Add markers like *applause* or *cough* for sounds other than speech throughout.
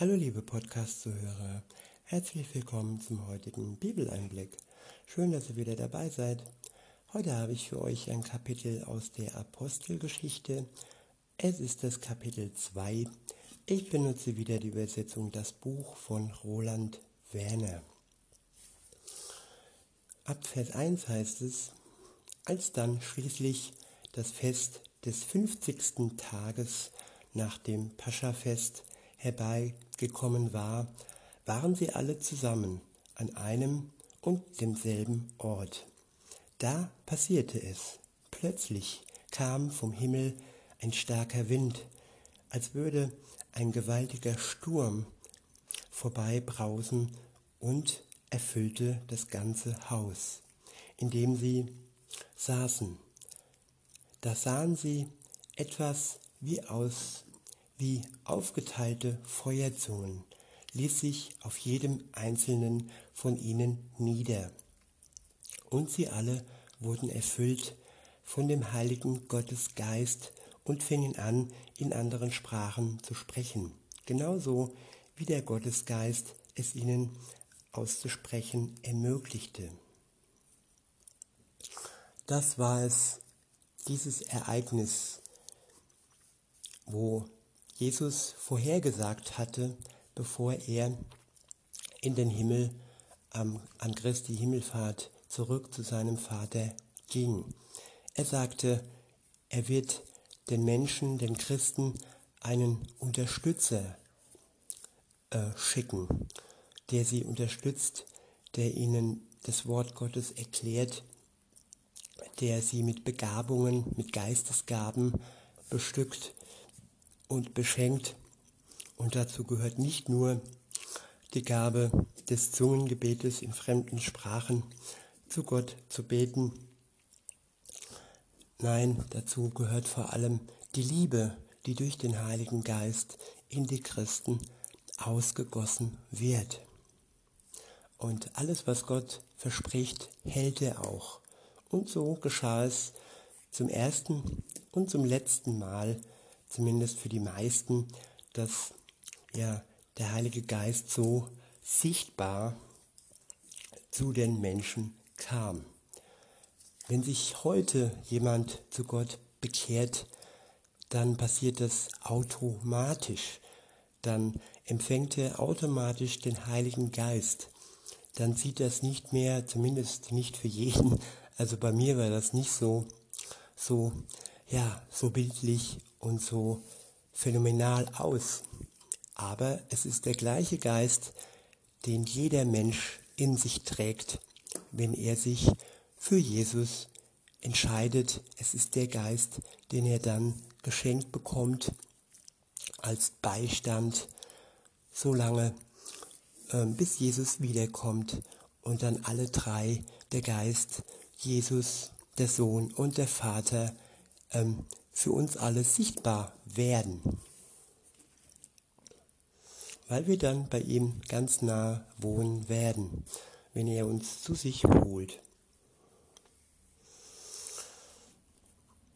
Hallo liebe Podcast-Zuhörer, herzlich willkommen zum heutigen Bibeleinblick. Schön, dass ihr wieder dabei seid. Heute habe ich für euch ein Kapitel aus der Apostelgeschichte. Es ist das Kapitel 2. Ich benutze wieder die Übersetzung Das Buch von Roland Werner. Ab Vers 1 heißt es, als dann schließlich das Fest des 50. Tages nach dem Paschafest herbeigekommen war, waren sie alle zusammen an einem und demselben Ort. Da passierte es. Plötzlich kam vom Himmel ein starker Wind, als würde ein gewaltiger Sturm vorbeibrausen und erfüllte das ganze Haus, in dem sie saßen. Da sahen sie etwas wie aus wie aufgeteilte Feuerzungen ließ sich auf jedem einzelnen von ihnen nieder. Und sie alle wurden erfüllt von dem heiligen Gottesgeist und fingen an, in anderen Sprachen zu sprechen, genauso wie der Gottesgeist es ihnen auszusprechen ermöglichte. Das war es, dieses Ereignis, wo Jesus vorhergesagt hatte, bevor er in den Himmel ähm, an Christi Himmelfahrt zurück zu seinem Vater ging. Er sagte, er wird den Menschen, den Christen, einen Unterstützer äh, schicken, der sie unterstützt, der ihnen das Wort Gottes erklärt, der sie mit Begabungen, mit Geistesgaben bestückt, und beschenkt. Und dazu gehört nicht nur die Gabe des Zungengebetes in fremden Sprachen zu Gott zu beten. Nein, dazu gehört vor allem die Liebe, die durch den Heiligen Geist in die Christen ausgegossen wird. Und alles, was Gott verspricht, hält er auch. Und so geschah es zum ersten und zum letzten Mal zumindest für die meisten, dass ja der Heilige Geist so sichtbar zu den Menschen kam. Wenn sich heute jemand zu Gott bekehrt, dann passiert das automatisch. Dann empfängt er automatisch den Heiligen Geist. Dann sieht das nicht mehr, zumindest nicht für jeden, also bei mir war das nicht so, so, ja, so bildlich und so phänomenal aus. Aber es ist der gleiche Geist, den jeder Mensch in sich trägt, wenn er sich für Jesus entscheidet. Es ist der Geist, den er dann geschenkt bekommt als Beistand, solange äh, bis Jesus wiederkommt und dann alle drei, der Geist, Jesus, der Sohn und der Vater, ähm, für uns alle sichtbar werden, weil wir dann bei ihm ganz nah wohnen werden, wenn er uns zu sich holt.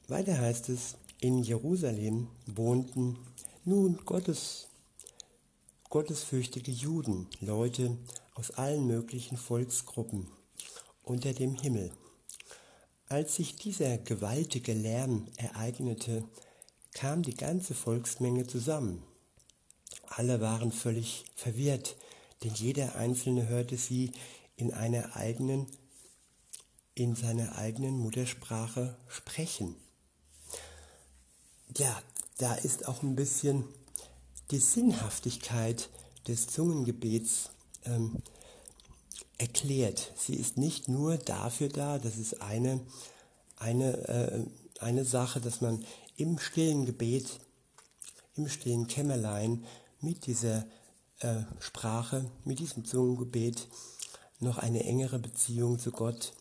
Weiter heißt es, in Jerusalem wohnten nun Gottes, gottesfürchtige Juden, Leute aus allen möglichen Volksgruppen unter dem Himmel. Als sich dieser gewaltige Lärm ereignete, kam die ganze Volksmenge zusammen. Alle waren völlig verwirrt, denn jeder Einzelne hörte sie in einer eigenen, in seiner eigenen Muttersprache sprechen. Ja, da ist auch ein bisschen die Sinnhaftigkeit des Zungengebets ähm, erklärt. Sie ist nicht nur dafür da, das ist eine, eine, äh, eine Sache, dass man im stillen Gebet, im stillen Kämmerlein mit dieser äh, Sprache, mit diesem Zungengebet noch eine engere Beziehung zu Gott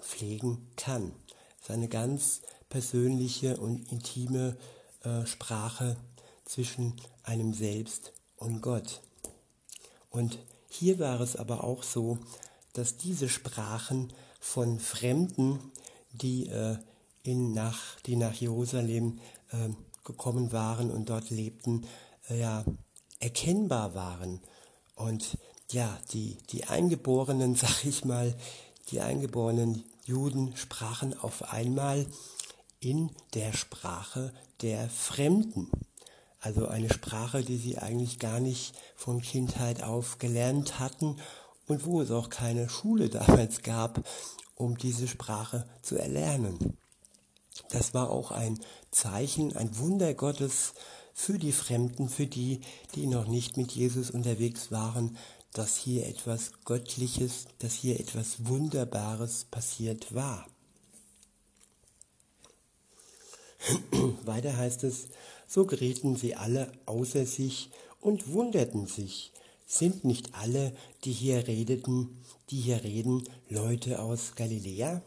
pflegen kann. Es ist eine ganz persönliche und intime äh, Sprache zwischen einem selbst und Gott. Und hier war es aber auch so, dass diese Sprachen von Fremden, die, äh, in nach, die nach Jerusalem äh, gekommen waren und dort lebten, äh, ja, erkennbar waren. Und ja, die, die Eingeborenen, *laughs* sag ich mal, die eingeborenen Juden sprachen auf einmal in der Sprache der Fremden. Also eine Sprache, die sie eigentlich gar nicht von Kindheit auf gelernt hatten und wo es auch keine Schule *laughs* damals gab, um diese Sprache zu erlernen. Das war auch ein Zeichen, ein Wunder Gottes für die Fremden, für die, die noch nicht mit Jesus unterwegs waren, dass hier etwas Göttliches, dass hier etwas Wunderbares passiert war. *clears throat* Weiter heißt es, so gerieten sie alle außer sich und wunderten sich. Sind nicht alle, die hier redeten, die hier reden, Leute aus Galiläa?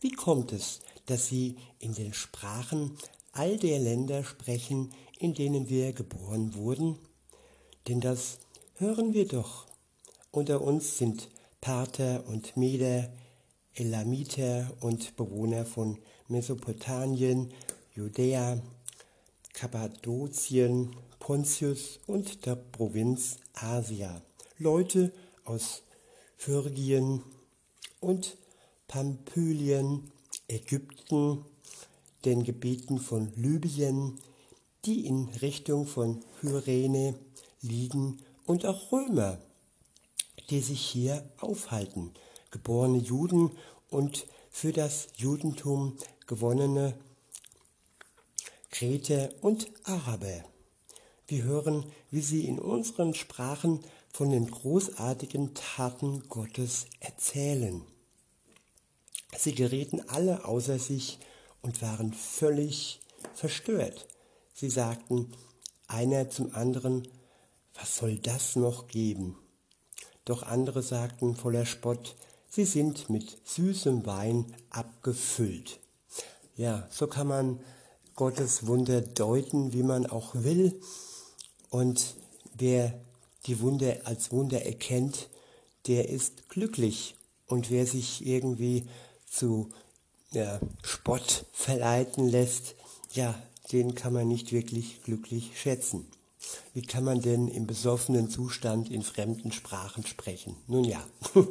Wie kommt es, dass sie in den Sprachen all der Länder sprechen, in denen wir geboren wurden? Denn das hören wir doch. Unter uns sind Parther und Meder, Elamiter und Bewohner von Mesopotamien, Judäa, Kappadokien, Pontius und der Provinz Asia. Leute aus Phyrgien und Pamphylien, Ägypten, den Gebieten von Libyen, die in Richtung von Kyrene liegen und auch Römer, die sich hier aufhalten, geborene Juden und für das Judentum gewonnene Kreter und Araber. Wir hören, wie sie in unseren Sprachen von den großartigen Taten Gottes erzählen. Sie gerieten alle außer sich und waren völlig verstört. Sie sagten einer zum anderen, was soll das noch geben? Doch andere sagten voller Spott, sie sind mit süßem Wein abgefüllt. Ja, so kann man Gottes Wunder deuten, wie man auch will. Und wer die Wunder als Wunder erkennt, der ist glücklich. Und wer sich irgendwie zu ja, Spott verleiten lässt, ja, den kann man nicht wirklich glücklich schätzen. Wie kann man denn im besoffenen Zustand in fremden Sprachen sprechen? Nun ja, *laughs*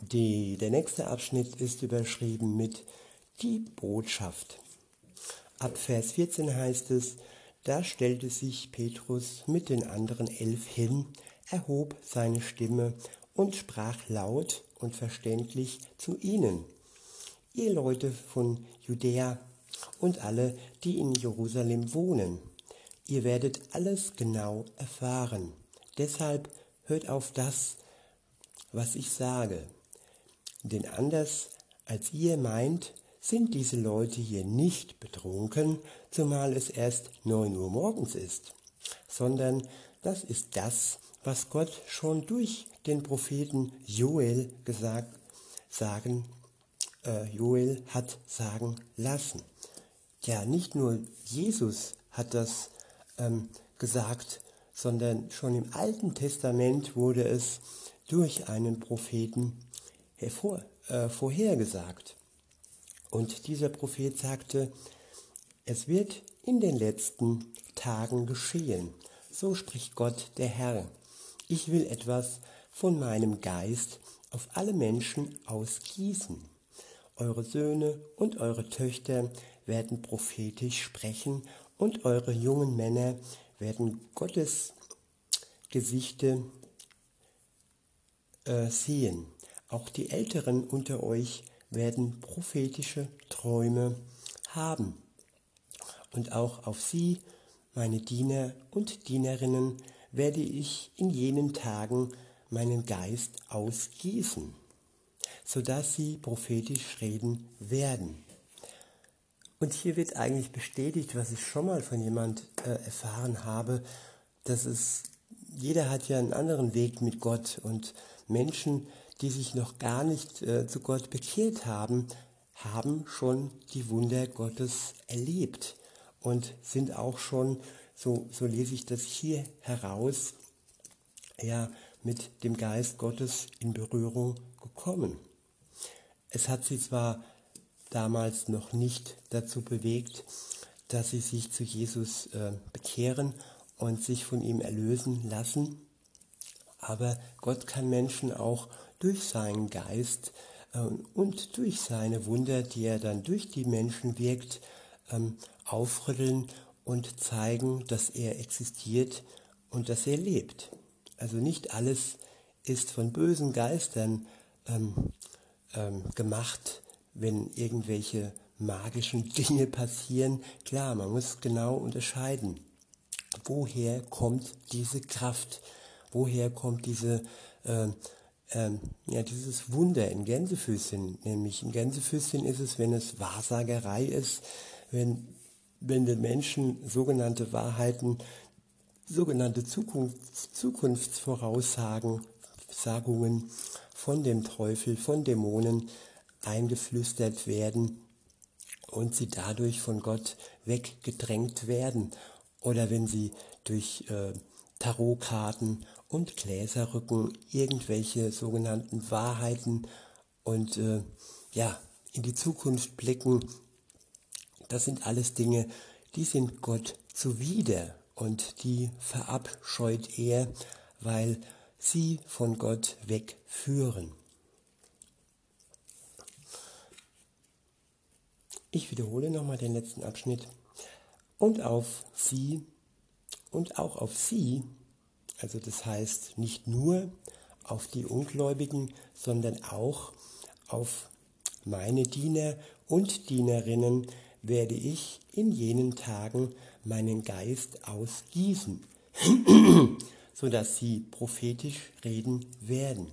die, der nächste Abschnitt ist überschrieben mit die Botschaft. Ab Vers 14 heißt es, da stellte sich Petrus mit den anderen elf hin, erhob seine Stimme und sprach laut und verständlich zu ihnen. Ihr Leute von Judäa und alle, die in Jerusalem wohnen, ihr werdet alles genau erfahren. Deshalb hört auf das, was ich sage. Denn anders als ihr meint, sind diese Leute hier nicht betrunken, zumal es erst neun Uhr morgens ist, sondern das ist das, was Gott schon durch den Propheten Joel gesagt, sagen, äh, Joel hat sagen lassen. Ja, nicht nur Jesus hat das ähm, gesagt, sondern schon im Alten Testament wurde es durch einen Propheten hervor, äh, vorhergesagt. Und dieser Prophet sagte, es wird in den letzten Tagen geschehen. So spricht Gott der Herr. Ich will etwas von meinem Geist auf alle Menschen ausgießen. Eure Söhne und eure Töchter werden prophetisch sprechen und eure jungen Männer werden Gottes Gesichte äh, sehen. Auch die Älteren unter euch werden prophetische Träume haben. Und auch auf sie, meine Diener und Dienerinnen, werde ich in jenen Tagen meinen Geist ausgießen, sodass sie prophetisch reden werden. Und hier wird eigentlich bestätigt, was ich schon mal von jemand äh, erfahren habe, dass es, jeder hat ja einen anderen Weg mit Gott und Menschen, die sich noch gar nicht äh, zu Gott bekehrt haben, haben schon die Wunder Gottes erlebt und sind auch schon, so, so lese ich das hier heraus, ja, mit dem Geist Gottes in Berührung gekommen. Es hat sie zwar damals noch nicht dazu bewegt, dass sie sich zu Jesus äh, bekehren und sich von ihm erlösen lassen. Aber Gott kann Menschen auch durch seinen Geist äh, und durch seine Wunder, die er dann durch die Menschen wirkt, ähm, aufrütteln und zeigen, dass er existiert und dass er lebt. Also nicht alles ist von bösen Geistern ähm, ähm, gemacht, wenn irgendwelche magischen *laughs* Dinge passieren. Klar, man muss genau unterscheiden, woher kommt diese Kraft, woher kommt diese, äh, äh, ja, dieses Wunder in Gänsefüßchen. Nämlich in Gänsefüßchen ist es, wenn es Wahrsagerei ist, wenn, wenn den Menschen sogenannte Wahrheiten, sogenannte Zukunfts, Zukunftsvoraussagen, Sagungen von dem Teufel, von Dämonen eingeflüstert werden und sie dadurch von Gott weggedrängt werden. Oder wenn sie durch äh, Tarotkarten und Gläserrücken irgendwelche sogenannten Wahrheiten und äh, ja, in die Zukunft blicken. Das sind alles Dinge, die sind Gott zuwider und die verabscheut er, weil sie von Gott wegführen. Ich wiederhole nochmal den letzten Abschnitt. Und auf sie und auch auf sie, also das heißt nicht nur auf die Ungläubigen, sondern auch auf meine Diener und Dienerinnen werde ich in jenen Tagen meinen Geist ausgießen, *clears throat* sodass sie prophetisch reden werden.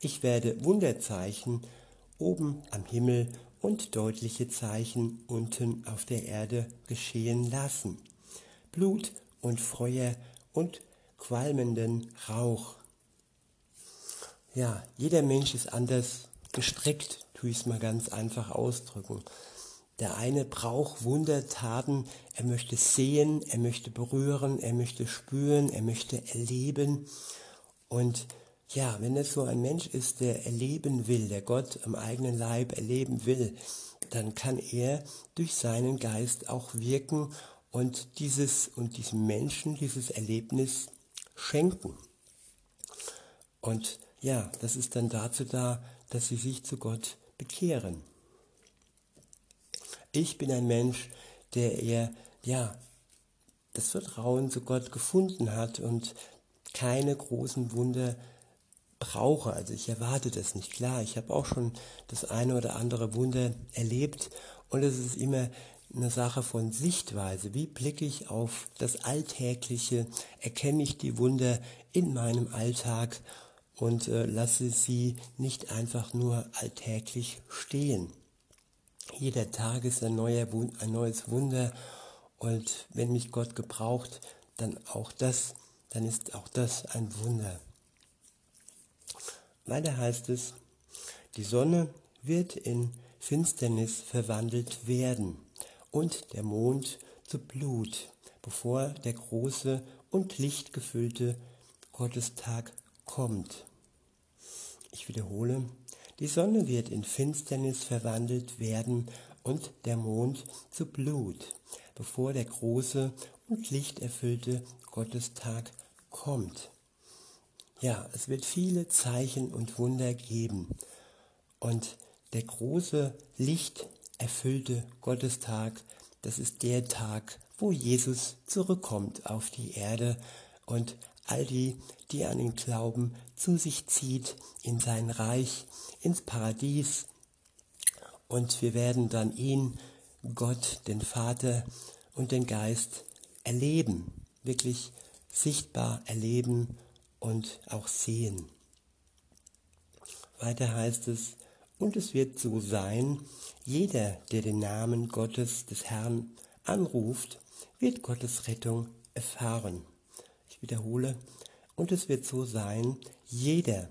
Ich werde Wunderzeichen oben am Himmel und deutliche Zeichen unten auf der Erde geschehen lassen. Blut und Feuer und qualmenden Rauch. Ja, jeder Mensch ist anders gestrickt, tue ich es mal ganz einfach ausdrücken. Der eine braucht Wundertaten, er möchte sehen, er möchte berühren, er möchte spüren, er möchte erleben. Und ja, wenn es so ein Mensch ist, der erleben will, der Gott im eigenen Leib erleben will, dann kann er durch seinen Geist auch wirken und dieses und diesem Menschen dieses Erlebnis schenken. Und ja, das ist dann dazu da, dass sie sich zu Gott bekehren. Ich bin ein Mensch, der eher, ja, das Vertrauen zu Gott gefunden hat und keine großen Wunder brauche. Also ich erwarte das nicht. Klar, ich habe auch schon das eine oder andere Wunder erlebt und es ist immer eine Sache von Sichtweise. Wie blicke ich auf das Alltägliche? Erkenne ich die Wunder in meinem Alltag und äh, lasse sie nicht einfach nur alltäglich stehen. Jeder Tag ist ein, neuer, ein neues Wunder und wenn mich Gott gebraucht, dann auch das, dann ist auch das ein Wunder. Weiter heißt es, die Sonne wird in Finsternis verwandelt werden und der Mond zu Blut, bevor der große und lichtgefüllte Gottestag kommt. Ich wiederhole, die Sonne wird in Finsternis verwandelt werden und der Mond zu Blut, bevor der große und lichterfüllte Gottestag kommt. Ja, es wird viele Zeichen und Wunder geben. Und der große, lichterfüllte Gottestag, das ist der Tag, wo Jesus zurückkommt auf die Erde und all die, die an ihn glauben, zu sich zieht in sein Reich, ins Paradies. Und wir werden dann ihn, Gott, den Vater und den Geist erleben, wirklich sichtbar erleben und auch sehen. Weiter heißt es, und es wird so sein, jeder, der den Namen Gottes des Herrn anruft, wird Gottes Rettung erfahren. Ich wiederhole, und es wird so sein, jeder,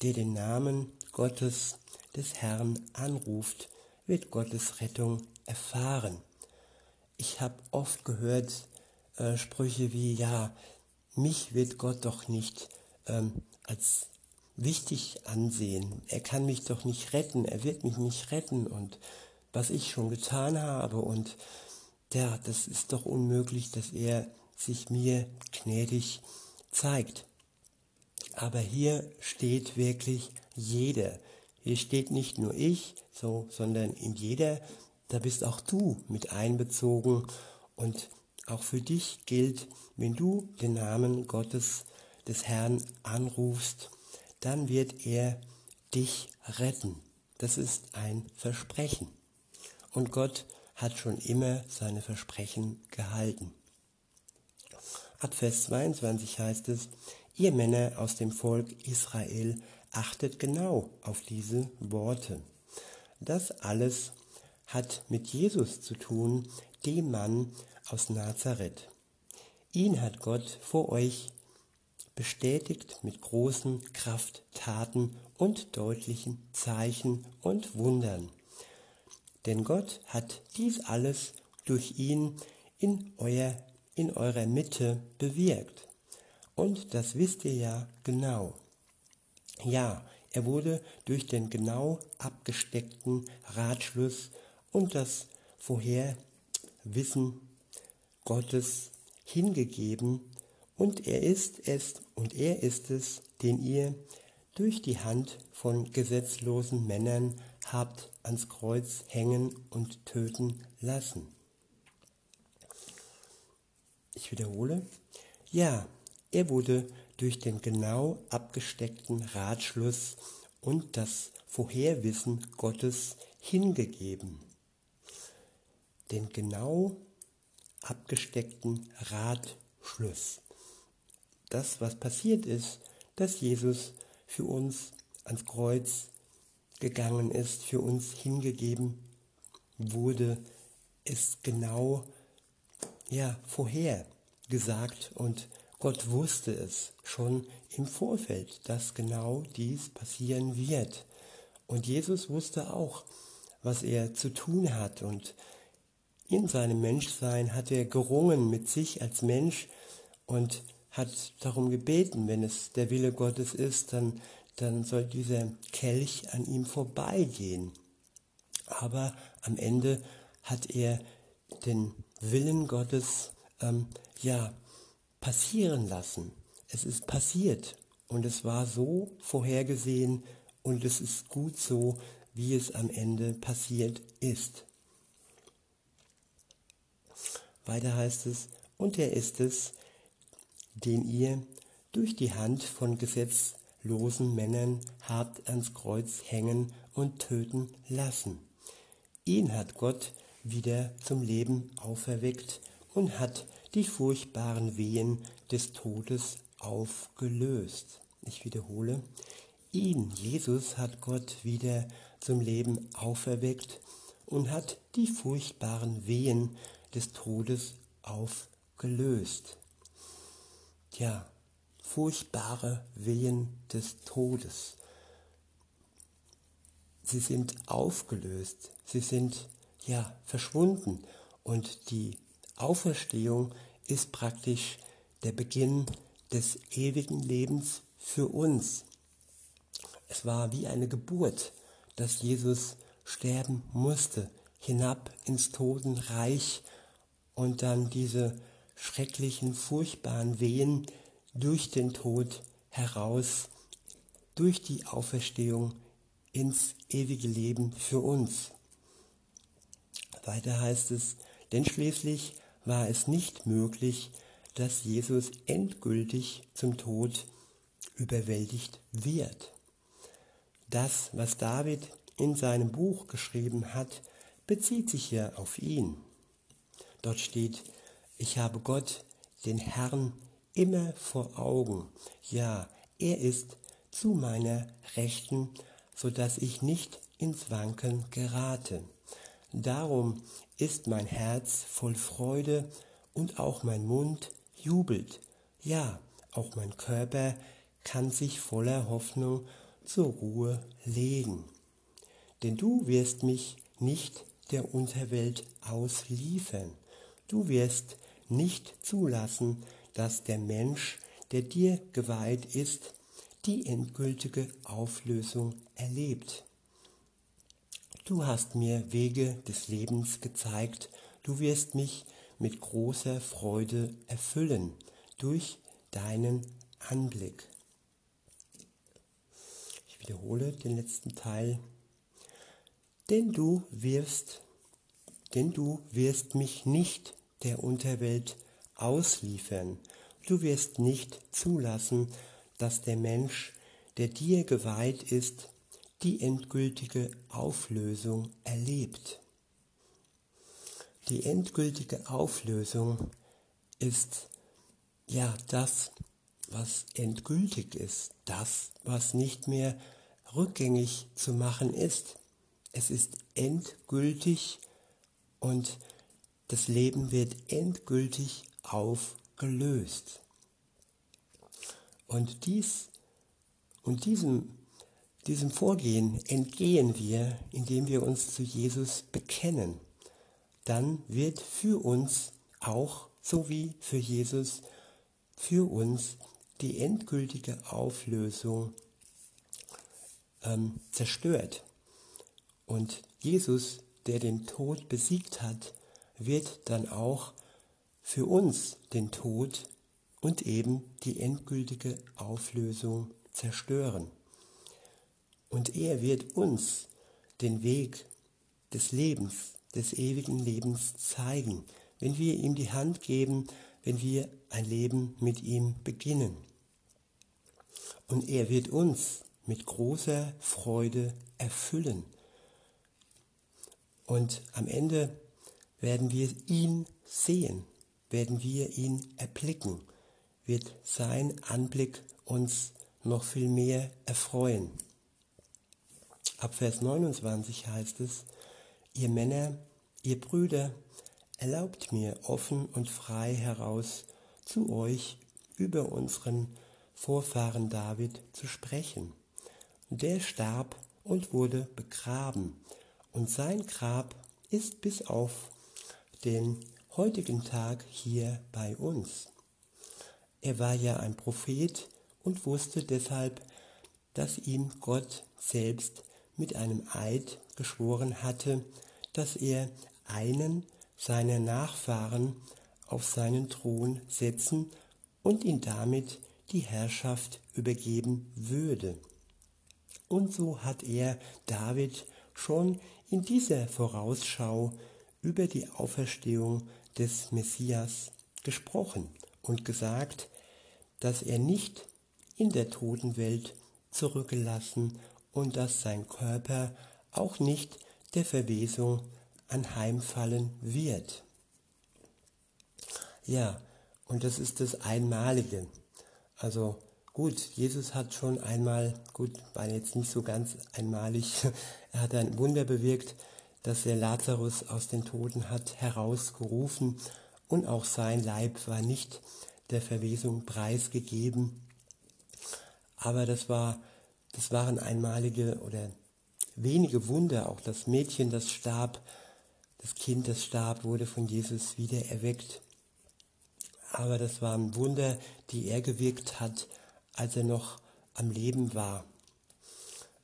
der den Namen Gottes des Herrn anruft, wird Gottes Rettung erfahren. Ich habe oft gehört äh, Sprüche wie, ja, mich wird Gott doch nicht ähm, als wichtig ansehen. Er kann mich doch nicht retten, er wird mich nicht retten und was ich schon getan habe und ja, das ist doch unmöglich, dass er sich mir gnädig zeigt. Aber hier steht wirklich jeder. Hier steht nicht nur ich, so, sondern in jeder, da bist auch du mit einbezogen und auch für dich gilt, wenn du den Namen Gottes des Herrn anrufst, dann wird er dich retten. Das ist ein Versprechen. Und Gott hat schon immer seine Versprechen gehalten. Ab Vers 22 heißt es, ihr Männer aus dem Volk Israel achtet genau auf diese Worte. Das alles hat mit Jesus zu tun, dem Mann aus Nazareth. Ihn hat Gott vor euch bestätigt mit großen Krafttaten und deutlichen Zeichen und Wundern. Denn Gott hat dies alles durch ihn in, euer, in eurer Mitte bewirkt. Und das wisst ihr ja genau. Ja, er wurde durch den genau abgesteckten Ratschluss und das Vorherwissen Gottes hingegeben und er ist es und er ist es, den ihr durch die Hand von gesetzlosen Männern habt ans Kreuz hängen und töten lassen. Ich wiederhole. Ja, er wurde durch den genau abgesteckten Ratschluss und das Vorherwissen Gottes hingegeben. Den genau abgesteckten Ratschluss. Das, was passiert ist, dass Jesus für uns ans Kreuz gegangen ist, für uns hingegeben wurde, ist genau ja vorher gesagt und Gott wusste es schon im Vorfeld, dass genau dies passieren wird. Und Jesus wusste auch, was er zu tun hat. Und in seinem Menschsein hat er gerungen mit sich als Mensch und hat darum gebeten, wenn es der Wille Gottes ist, dann, dann soll dieser Kelch an ihm vorbeigehen. Aber am Ende hat er den Willen Gottes ähm, ja passieren lassen. Es ist passiert und es war so vorhergesehen und es ist gut so, wie es am Ende passiert ist. Weiter heißt es, und er ist es, den ihr durch die Hand von gesetzlosen Männern habt ans Kreuz hängen und töten lassen. Ihn hat Gott wieder zum Leben auferweckt und hat die furchtbaren Wehen des Todes aufgelöst. Ich wiederhole, ihn, Jesus, hat Gott wieder zum Leben auferweckt und hat die furchtbaren Wehen des Todes aufgelöst. Ja, furchtbare Wehen des Todes. Sie sind aufgelöst, sie sind ja verschwunden und die Auferstehung ist praktisch der Beginn des ewigen Lebens für uns. Es war wie eine Geburt, dass Jesus sterben musste, hinab ins Totenreich und dann diese schrecklichen, furchtbaren Wehen durch den Tod heraus, durch die Auferstehung ins ewige Leben für uns. Weiter heißt es, denn schließlich war es nicht möglich, dass Jesus endgültig zum Tod überwältigt wird. Das, was David in seinem Buch geschrieben hat, bezieht sich ja auf ihn. Dort steht, ich habe Gott, den Herrn, immer vor Augen. Ja, er ist zu meiner Rechten, so dass ich nicht ins Wanken gerate. Darum ist mein Herz voll Freude und auch mein Mund jubelt. Ja, auch mein Körper kann sich voller Hoffnung zur Ruhe legen. Denn du wirst mich nicht der Unterwelt ausliefern. Du wirst nicht zulassen, dass der Mensch, der dir geweiht ist, die endgültige Auflösung erlebt. Du hast mir Wege des Lebens gezeigt, du wirst mich mit großer Freude erfüllen durch deinen Anblick. Ich wiederhole den letzten Teil. Denn du wirst, denn du wirst mich nicht der Unterwelt ausliefern. Du wirst nicht zulassen, dass der Mensch, der dir geweiht ist, die endgültige Auflösung erlebt. Die endgültige Auflösung ist ja das, was endgültig ist, das, was nicht mehr rückgängig zu machen ist. Es ist endgültig und das Leben wird endgültig aufgelöst. Und dies und diesem diesem Vorgehen entgehen wir, indem wir uns zu Jesus bekennen. Dann wird für uns auch, so wie für Jesus, für uns die endgültige Auflösung ähm, zerstört. Und Jesus, der den Tod besiegt hat, wird dann auch für uns den Tod und eben die endgültige Auflösung zerstören. Und er wird uns den Weg des Lebens, des ewigen Lebens zeigen, wenn wir ihm die Hand geben, wenn wir ein Leben mit ihm beginnen. Und er wird uns mit großer Freude erfüllen. Und am Ende werden wir ihn sehen, werden wir ihn erblicken, wird sein Anblick uns noch viel mehr erfreuen. Ab Vers 29 heißt es, ihr Männer, ihr Brüder, erlaubt mir offen und frei heraus zu euch über unseren Vorfahren David zu sprechen. Der starb und wurde begraben, und sein Grab ist bis auf den heutigen Tag hier bei uns. Er war ja ein Prophet und wusste deshalb, dass ihm Gott selbst mit einem Eid geschworen hatte, dass er einen seiner Nachfahren auf seinen Thron setzen und ihn damit die Herrschaft übergeben würde. Und so hat er David schon in dieser Vorausschau über die Auferstehung des Messias gesprochen und gesagt, dass er nicht in der Totenwelt zurückgelassen und dass sein Körper auch nicht der Verwesung anheimfallen wird. Ja, und das ist das Einmalige. Also gut, Jesus hat schon einmal, gut, war jetzt nicht so ganz einmalig, *laughs* er hat ein Wunder bewirkt, dass er Lazarus aus den Toten hat herausgerufen und auch sein Leib war nicht der Verwesung preisgegeben. Aber das war das waren einmalige oder wenige Wunder. Auch das Mädchen, das starb, das Kind, das starb, wurde von Jesus wieder erweckt. Aber das waren Wunder, die er gewirkt hat, als er noch am Leben war.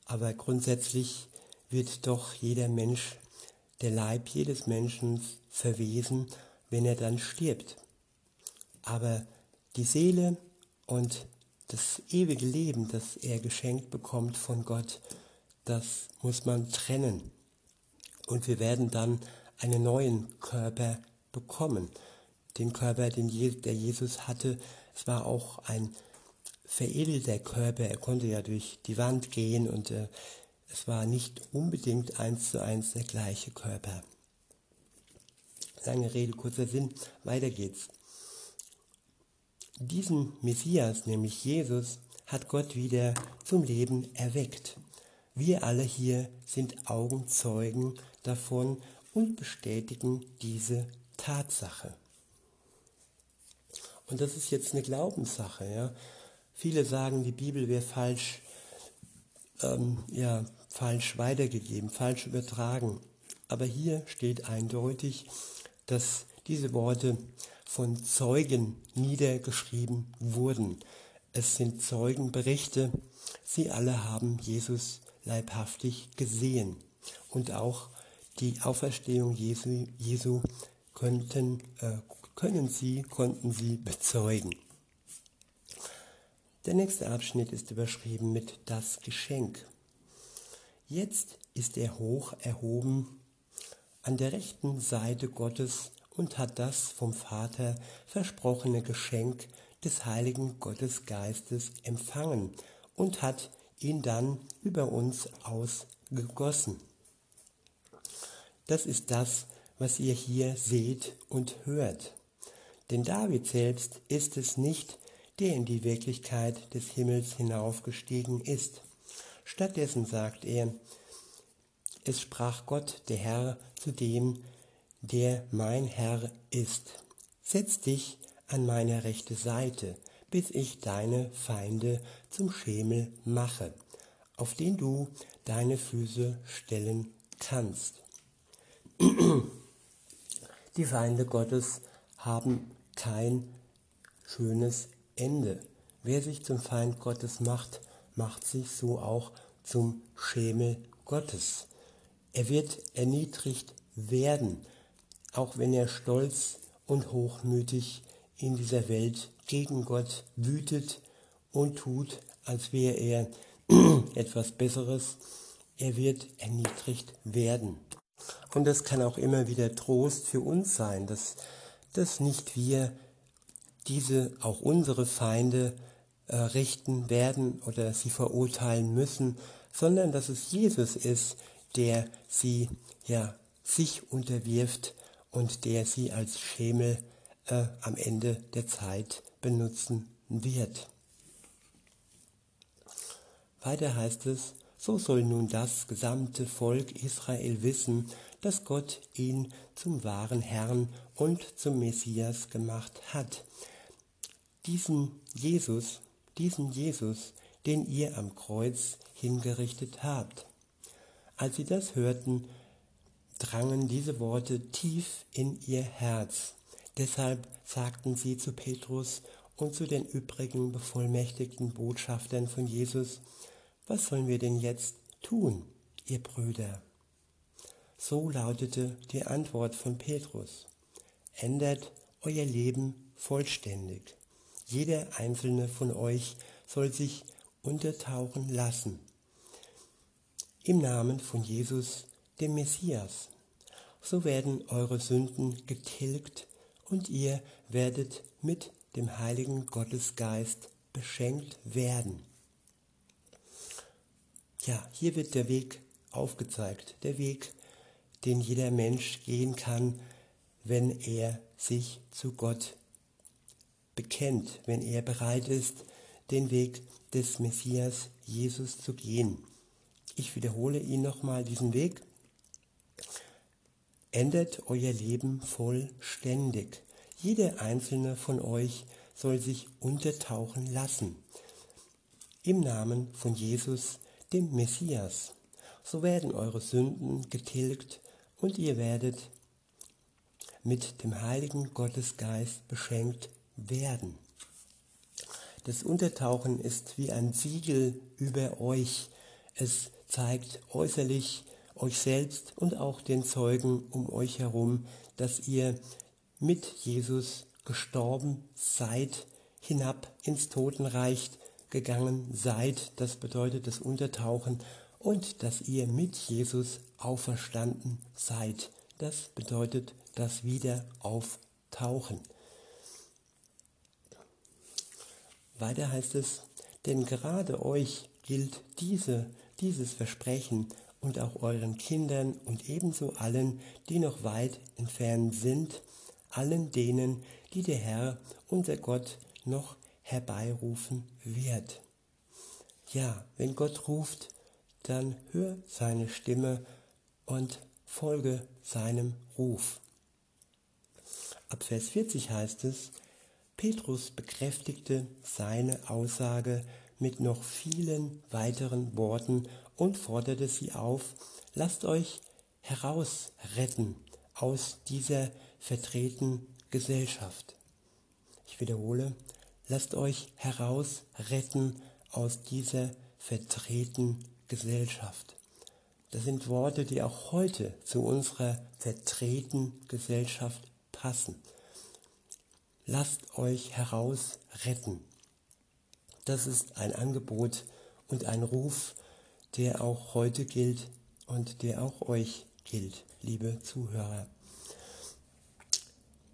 Aber grundsätzlich wird doch jeder Mensch, der Leib jedes Menschen verwesen, wenn er dann stirbt. Aber die Seele und das ewige Leben, das er geschenkt bekommt von Gott, das muss man trennen. Und wir werden dann einen neuen Körper bekommen. Den Körper, den der Jesus hatte, es war auch ein veredelter Körper. Er konnte ja durch die Wand gehen und äh, es war nicht unbedingt eins zu eins der gleiche Körper. Lange Rede, kurzer Sinn, weiter geht's. Diesen Messias, nämlich Jesus, hat Gott wieder zum Leben erweckt. Wir alle hier sind Augenzeugen davon und bestätigen diese Tatsache. Und das ist jetzt eine Glaubenssache. Ja? Viele sagen, die Bibel wäre falsch, ähm, ja, falsch weitergegeben, falsch übertragen. Aber hier steht eindeutig, dass diese Worte von Zeugen niedergeschrieben wurden. Es sind Zeugenberichte. Sie alle haben Jesus leibhaftig gesehen. Und auch die Auferstehung Jesu, Jesu könnten, äh, können sie, konnten sie bezeugen. Der nächste Abschnitt ist überschrieben mit das Geschenk. Jetzt ist er hoch erhoben an der rechten Seite Gottes und hat das vom Vater versprochene Geschenk des heiligen Gottesgeistes empfangen und hat ihn dann über uns ausgegossen. Das ist das, was ihr hier seht und hört. Denn David selbst ist es nicht, der in die Wirklichkeit des Himmels hinaufgestiegen ist. Stattdessen sagt er, es sprach Gott, der Herr, zu dem, der mein Herr ist. Setz dich an meine rechte Seite, bis ich deine Feinde zum Schemel mache, auf den du deine Füße stellen kannst. *clears throat* Die Feinde Gottes haben kein schönes Ende. Wer sich zum Feind Gottes macht, macht sich so auch zum Schemel Gottes. Er wird erniedrigt werden, auch wenn er stolz und hochmütig in dieser Welt gegen Gott wütet und tut, als wäre er *clears throat* etwas Besseres. Er wird erniedrigt werden. Und das kann auch immer wieder Trost für uns sein, dass, dass nicht wir diese, auch unsere Feinde äh, richten werden oder sie verurteilen müssen, sondern dass es Jesus ist, der sie ja sich unterwirft und der sie als Schemel äh, am Ende der Zeit benutzen wird. Weiter heißt es, so soll nun das gesamte Volk Israel wissen, dass Gott ihn zum wahren Herrn und zum Messias gemacht hat. Diesen Jesus, diesen Jesus, den ihr am Kreuz hingerichtet habt. Als sie das hörten, drangen diese Worte tief in ihr Herz. Deshalb sagten sie zu Petrus und zu den übrigen bevollmächtigten Botschaftern von Jesus, was sollen wir denn jetzt tun, ihr Brüder? So lautete die Antwort von Petrus. Ändert euer Leben vollständig. Jeder einzelne von euch soll sich untertauchen lassen. Im Namen von Jesus, dem Messias. So werden eure Sünden getilgt und ihr werdet mit dem heiligen Gottesgeist beschenkt werden. Ja, hier wird der Weg aufgezeigt, der Weg den jeder Mensch gehen kann, wenn er sich zu Gott bekennt, wenn er bereit ist, den Weg des Messias Jesus zu gehen. Ich wiederhole ihn nochmal, diesen Weg. Ändert euer Leben vollständig. Jeder einzelne von euch soll sich untertauchen lassen. Im Namen von Jesus, dem Messias. So werden eure Sünden getilgt und ihr werdet mit dem heiligen Gottesgeist beschenkt werden. Das Untertauchen ist wie ein Siegel über euch. Es zeigt äußerlich euch selbst und auch den Zeugen um euch herum, dass ihr mit Jesus gestorben seid, hinab ins Totenreich gegangen seid. Das bedeutet das Untertauchen und dass ihr mit Jesus auferstanden seid. Das bedeutet das Wiederauftauchen. Weiter heißt es, denn gerade euch gilt diese, dieses Versprechen und auch euren Kindern und ebenso allen, die noch weit entfernt sind, allen denen, die der Herr, unser Gott, noch herbeirufen wird. Ja, wenn Gott ruft, dann hör seine Stimme und folge seinem Ruf. Ab Vers 40 heißt es, Petrus bekräftigte seine Aussage mit noch vielen weiteren Worten und forderte sie auf, lasst euch herausretten aus dieser vertretenen Gesellschaft. Ich wiederhole, lasst euch herausretten aus dieser vertretenen Gesellschaft. Das sind Worte, die auch heute zu unserer vertretenen Gesellschaft Gott hassen. Lasst euch heraus retten. Das ist ein Angebot und ein Ruf, der auch heute gilt und der auch euch gilt, liebe Zuhörer.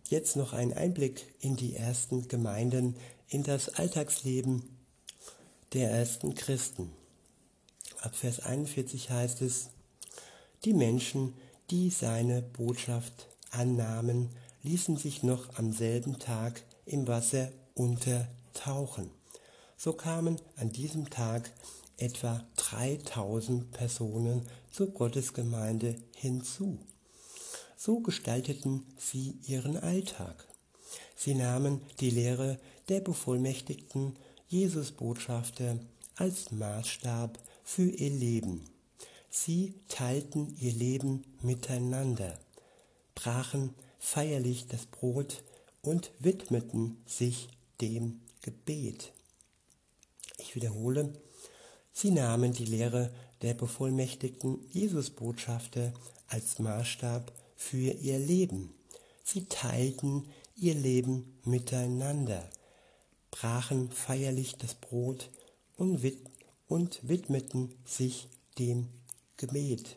Jetzt noch ein Einblick in die ersten Gemeinden, in das Alltagsleben der ersten Christen. Ab Vers 41 heißt es, die Menschen, die seine Botschaft annahmen, ließen sich noch am selben Tag im Wasser untertauchen. So kamen an diesem Tag etwa 3000 Personen zur Gottesgemeinde hinzu. So gestalteten sie ihren Alltag. Sie nahmen die Lehre der bevollmächtigten Jesusbotschafter als Maßstab für ihr Leben. Sie teilten ihr Leben miteinander, brachen feierlich das Brot und widmeten sich dem Gebet. Ich wiederhole, sie nahmen die Lehre der bevollmächtigten Jesusbotschafter als Maßstab für ihr Leben. Sie teilten ihr Leben miteinander, brachen feierlich das Brot und, wid und widmeten sich dem Gebet,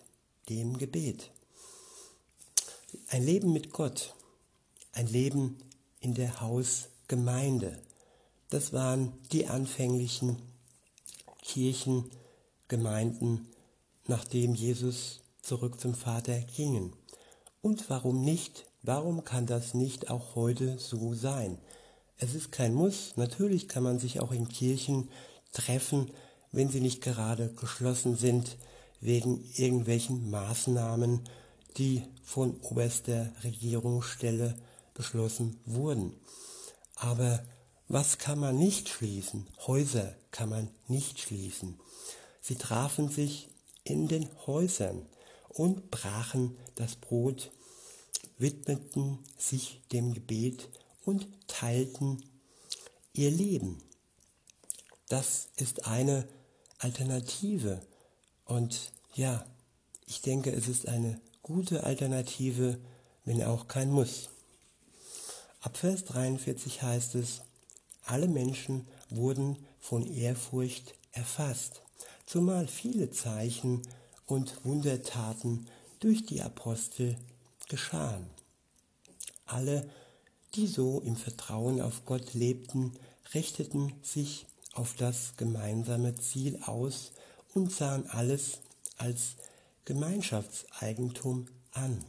dem Gebet. Ein Leben mit Gott, ein Leben in der Hausgemeinde, das waren die anfänglichen Kirchengemeinden, nachdem Jesus zurück zum Vater gingen. Und warum nicht? Warum kann das nicht auch heute so sein? Es ist kein Muss. Natürlich kann man sich auch in Kirchen treffen, wenn sie nicht gerade geschlossen sind wegen irgendwelchen Maßnahmen, die von oberster Regierungsstelle beschlossen wurden. Aber was kann man nicht schließen? Häuser kann man nicht schließen. Sie trafen sich in den Häusern und brachen das Brot, widmeten sich dem Gebet und teilten ihr Leben. Das ist eine Alternative. Und ja, ich denke, es ist eine gute Alternative, wenn auch kein Muss. Ab Vers 43 heißt es, alle Menschen wurden von Ehrfurcht erfasst, zumal viele Zeichen und Wundertaten durch die Apostel geschahen. Alle, die so im Vertrauen auf Gott lebten, richteten sich auf das gemeinsame Ziel aus und sahen alles als Gemeinschaftseigentum an.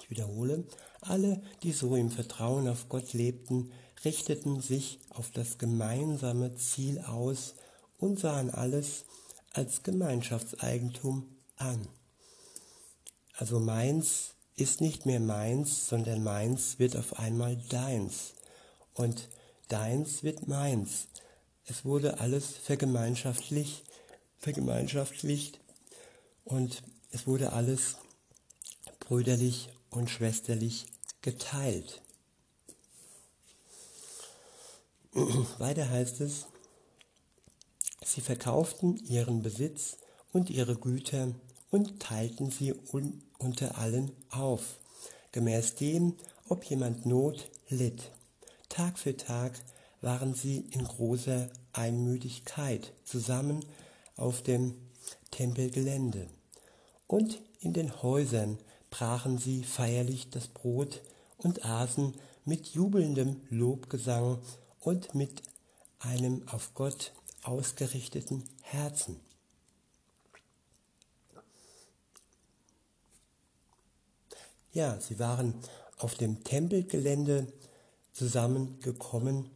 Ich wiederhole, alle, die so im Vertrauen auf Gott lebten, richteten sich auf das gemeinsame Ziel aus und sahen alles als Gemeinschaftseigentum an. Also meins ist nicht mehr meins, sondern meins wird auf einmal deins. Und deins wird meins. Es wurde alles vergemeinschaftlich, vergemeinschaftlicht und es wurde alles brüderlich und schwesterlich geteilt. *clears throat* Weiter heißt es, sie verkauften ihren Besitz und ihre Güter und teilten sie un unter allen auf, gemäß dem, ob jemand Not litt. Tag für Tag waren sie in großer Einmütigkeit zusammen auf dem Tempelgelände. Und in den Häusern brachen sie feierlich das Brot und aßen mit jubelndem Lobgesang und mit einem auf Gott ausgerichteten Herzen. Ja, sie waren auf dem Tempelgelände zusammengekommen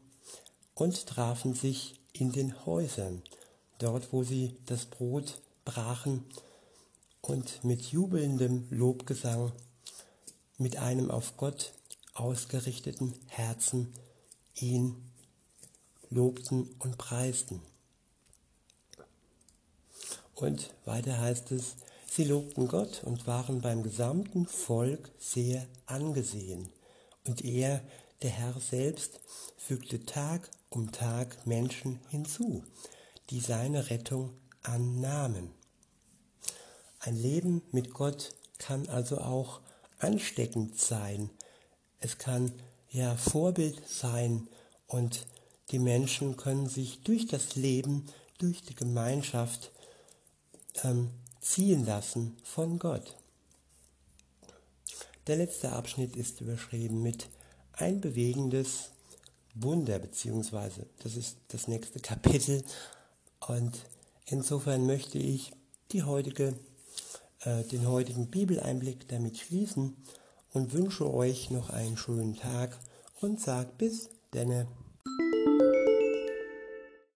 und trafen sich in den Häusern, dort wo sie das Brot brachen und mit jubelndem Lobgesang, mit einem auf Gott ausgerichteten Herzen ihn lobten und preisten. Und weiter heißt es, sie lobten Gott und waren beim gesamten Volk sehr angesehen. Und er, der Herr selbst, fügte Tag um Tag Menschen hinzu, die seine Rettung annahmen. Ein Leben mit Gott kann also auch ansteckend sein, es kann ja Vorbild sein und die Menschen können sich durch das Leben, durch die Gemeinschaft ähm, ziehen lassen von Gott. Der letzte Abschnitt ist überschrieben mit ein bewegendes Wunder, beziehungsweise das ist das nächste Kapitel. Und insofern möchte ich die heutige, den heutigen Bibeleinblick damit schließen und wünsche euch noch einen schönen Tag und sag bis denne.